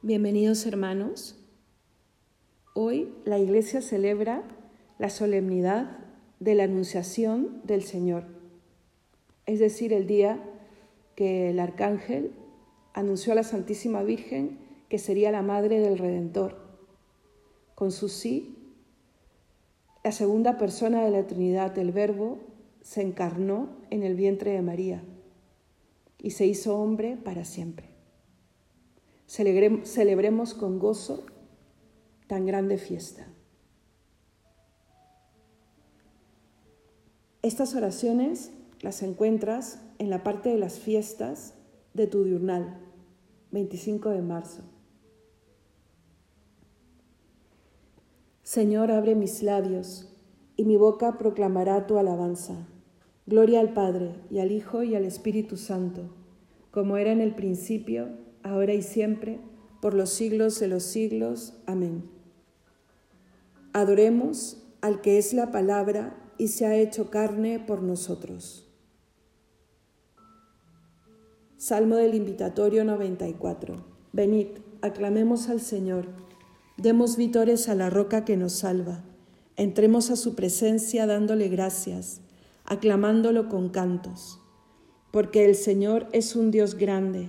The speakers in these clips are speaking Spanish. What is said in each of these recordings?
Bienvenidos hermanos. Hoy la Iglesia celebra la solemnidad de la Anunciación del Señor, es decir, el día que el Arcángel anunció a la Santísima Virgen que sería la Madre del Redentor. Con su sí, la segunda persona de la Trinidad, el Verbo, se encarnó en el vientre de María y se hizo hombre para siempre. Celebremos con gozo tan grande fiesta. Estas oraciones las encuentras en la parte de las fiestas de tu diurnal, 25 de marzo. Señor, abre mis labios y mi boca proclamará tu alabanza. Gloria al Padre y al Hijo y al Espíritu Santo, como era en el principio, ahora y siempre, por los siglos de los siglos. Amén. Adoremos al que es la palabra y se ha hecho carne por nosotros. Salmo del Invitatorio 94. Venid, aclamemos al Señor, demos vítores a la roca que nos salva, entremos a su presencia dándole gracias, aclamándolo con cantos, porque el Señor es un Dios grande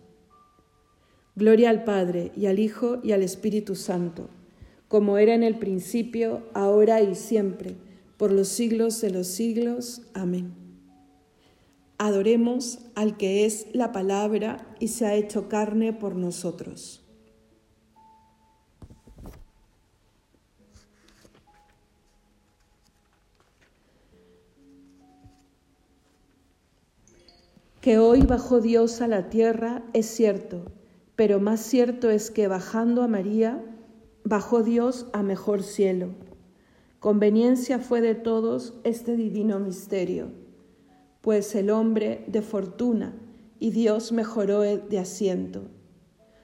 Gloria al Padre y al Hijo y al Espíritu Santo, como era en el principio, ahora y siempre, por los siglos de los siglos. Amén. Adoremos al que es la palabra y se ha hecho carne por nosotros. Que hoy bajó Dios a la tierra es cierto pero más cierto es que bajando a María, bajó Dios a mejor cielo. Conveniencia fue de todos este divino misterio, pues el hombre de fortuna y Dios mejoró de asiento.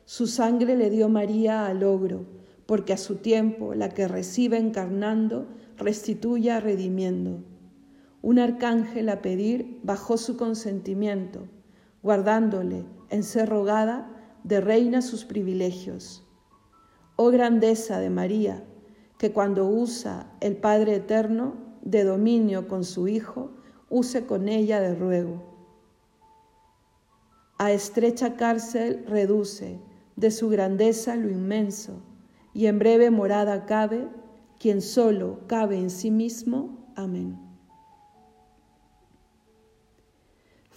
Su sangre le dio María al ogro, porque a su tiempo la que recibe encarnando restituya redimiendo. Un arcángel a pedir bajó su consentimiento, guardándole en ser rogada de reina sus privilegios. Oh grandeza de María, que cuando usa el Padre Eterno de dominio con su Hijo, use con ella de ruego. A estrecha cárcel reduce de su grandeza lo inmenso, y en breve morada cabe quien solo cabe en sí mismo. Amén.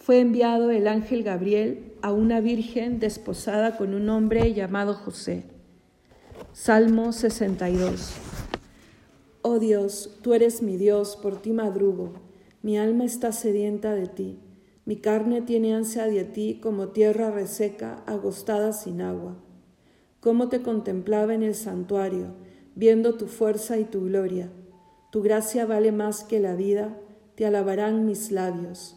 Fue enviado el ángel Gabriel a una virgen desposada con un hombre llamado José. Salmo 62. Oh Dios, tú eres mi Dios, por ti madrugo, mi alma está sedienta de ti, mi carne tiene ansia de ti como tierra reseca, agostada sin agua. Cómo te contemplaba en el santuario, viendo tu fuerza y tu gloria. Tu gracia vale más que la vida, te alabarán mis labios.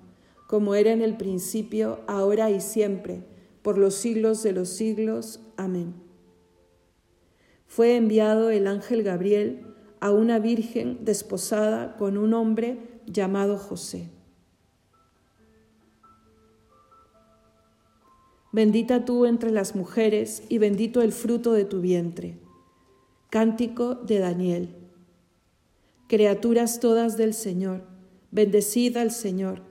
como era en el principio, ahora y siempre, por los siglos de los siglos. Amén. fue enviado el ángel Gabriel a una virgen desposada con un hombre llamado José. Bendita tú entre las mujeres y bendito el fruto de tu vientre. Cántico de Daniel. Criaturas todas del Señor, bendecid al Señor,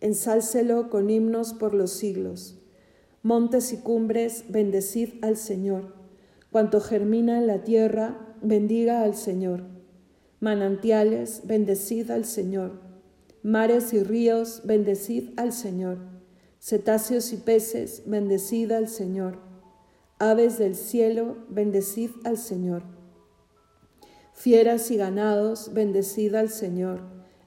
ensálcelo con himnos por los siglos. Montes y cumbres, bendecid al Señor. Cuanto germina en la tierra, bendiga al Señor. Manantiales, bendecid al Señor. Mares y ríos, bendecid al Señor. Cetáceos y peces, bendecid al Señor. Aves del cielo, bendecid al Señor. Fieras y ganados, bendecid al Señor.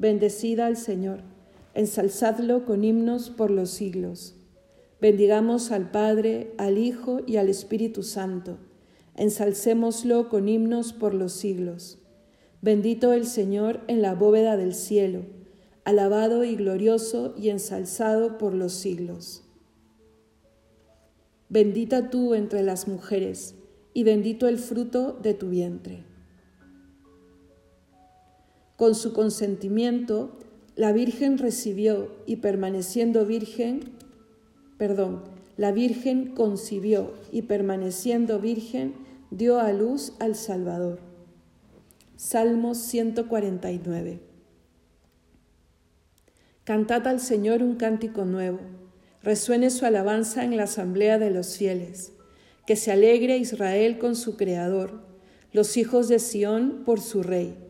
bendecida al Señor. Ensalzadlo con himnos por los siglos. Bendigamos al Padre, al Hijo y al Espíritu Santo. Ensalcémoslo con himnos por los siglos. Bendito el Señor en la bóveda del cielo, alabado y glorioso y ensalzado por los siglos. Bendita tú entre las mujeres, y bendito el fruto de tu vientre. Con su consentimiento, la Virgen recibió y permaneciendo virgen, perdón, la Virgen concibió y permaneciendo virgen dio a luz al Salvador. Salmo 149. Cantad al Señor un cántico nuevo, resuene su alabanza en la asamblea de los fieles, que se alegre Israel con su Creador, los hijos de Sión por su Rey.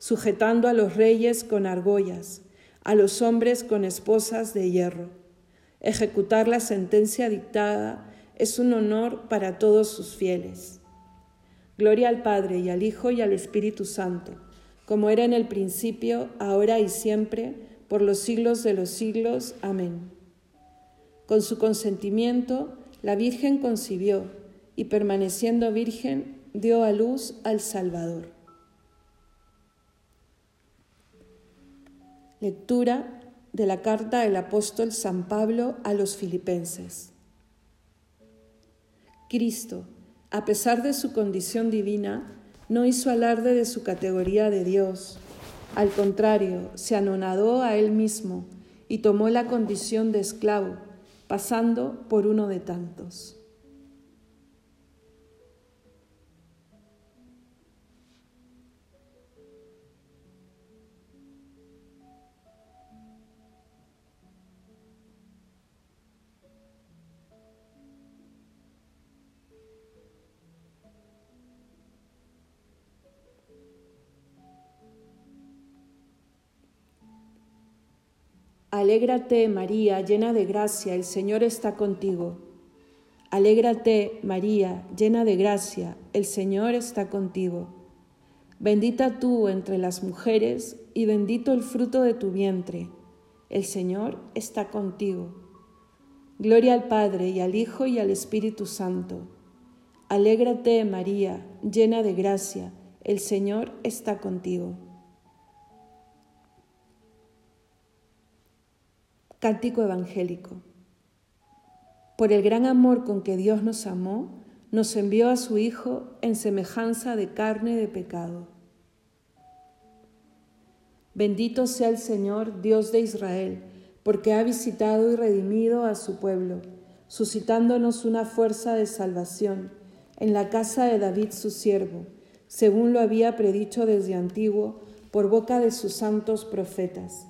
sujetando a los reyes con argollas, a los hombres con esposas de hierro Ejecutar la sentencia dictada es un honor para todos sus fieles. Gloria al Padre y al Hijo y al Espíritu Santo, como era en el principio, ahora y siempre, por los siglos de los siglos. Amén. Con su consentimiento, la Virgen concibió y permaneciendo virgen, dio a luz al Salvador. Lectura de la carta del apóstol San Pablo a los filipenses. Cristo, a pesar de su condición divina, no hizo alarde de su categoría de Dios. Al contrario, se anonadó a él mismo y tomó la condición de esclavo, pasando por uno de tantos. Alégrate, María, llena de gracia, el Señor está contigo. Alégrate, María, llena de gracia, el Señor está contigo. Bendita tú entre las mujeres y bendito el fruto de tu vientre. El Señor está contigo. Gloria al Padre y al Hijo y al Espíritu Santo. Alégrate, María, llena de gracia, el Señor está contigo. Cántico Evangélico. Por el gran amor con que Dios nos amó, nos envió a su Hijo en semejanza de carne de pecado. Bendito sea el Señor, Dios de Israel, porque ha visitado y redimido a su pueblo, suscitándonos una fuerza de salvación en la casa de David su siervo, según lo había predicho desde antiguo por boca de sus santos profetas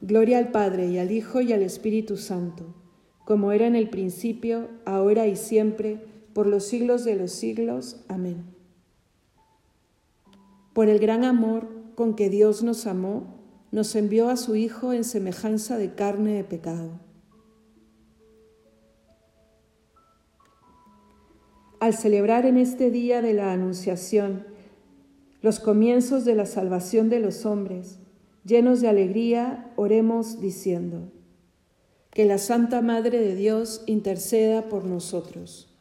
Gloria al Padre y al Hijo y al Espíritu Santo, como era en el principio, ahora y siempre, por los siglos de los siglos. Amén. Por el gran amor con que Dios nos amó, nos envió a su Hijo en semejanza de carne de pecado. Al celebrar en este día de la Anunciación los comienzos de la salvación de los hombres, Llenos de alegría, oremos diciendo, que la Santa Madre de Dios interceda por nosotros.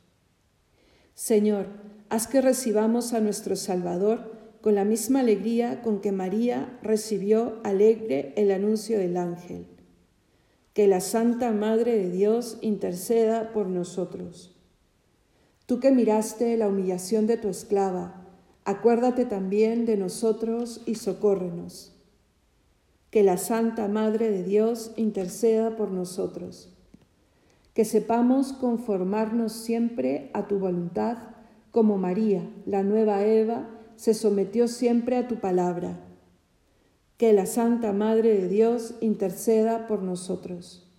Señor, haz que recibamos a nuestro Salvador con la misma alegría con que María recibió alegre el anuncio del ángel. Que la Santa Madre de Dios interceda por nosotros. Tú que miraste la humillación de tu esclava, acuérdate también de nosotros y socórrenos que la Santa Madre de Dios interceda por nosotros. Que sepamos conformarnos siempre a tu voluntad, como María, la nueva Eva, se sometió siempre a tu palabra. Que la Santa Madre de Dios interceda por nosotros.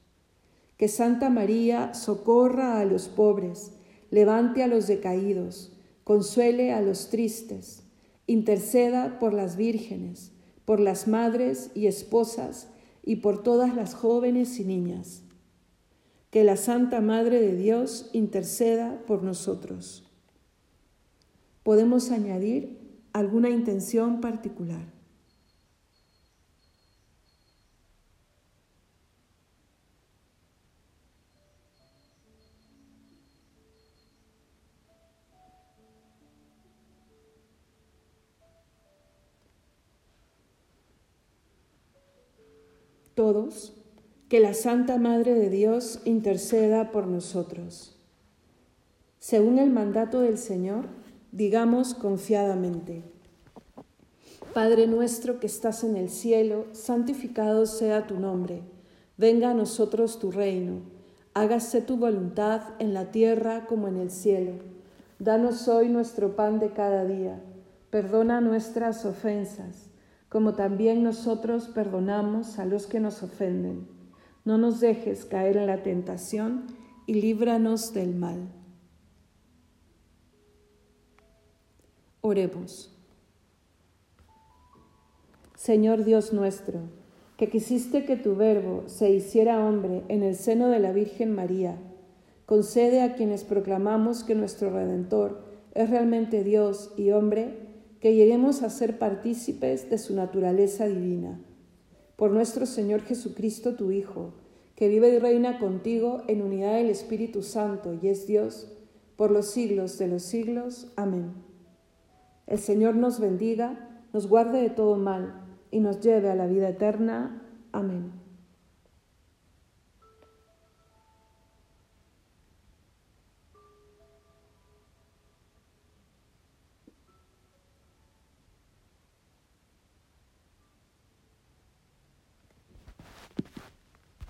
Que Santa María socorra a los pobres, levante a los decaídos, consuele a los tristes, interceda por las vírgenes por las madres y esposas y por todas las jóvenes y niñas. Que la Santa Madre de Dios interceda por nosotros. Podemos añadir alguna intención particular. Todos, que la Santa Madre de Dios interceda por nosotros. Según el mandato del Señor, digamos confiadamente, Padre nuestro que estás en el cielo, santificado sea tu nombre, venga a nosotros tu reino, hágase tu voluntad en la tierra como en el cielo. Danos hoy nuestro pan de cada día, perdona nuestras ofensas como también nosotros perdonamos a los que nos ofenden. No nos dejes caer en la tentación y líbranos del mal. Oremos. Señor Dios nuestro, que quisiste que tu verbo se hiciera hombre en el seno de la Virgen María, concede a quienes proclamamos que nuestro Redentor es realmente Dios y hombre, que lleguemos a ser partícipes de su naturaleza divina. Por nuestro Señor Jesucristo, tu Hijo, que vive y reina contigo en unidad del Espíritu Santo y es Dios por los siglos de los siglos. Amén. El Señor nos bendiga, nos guarde de todo mal y nos lleve a la vida eterna. Amén.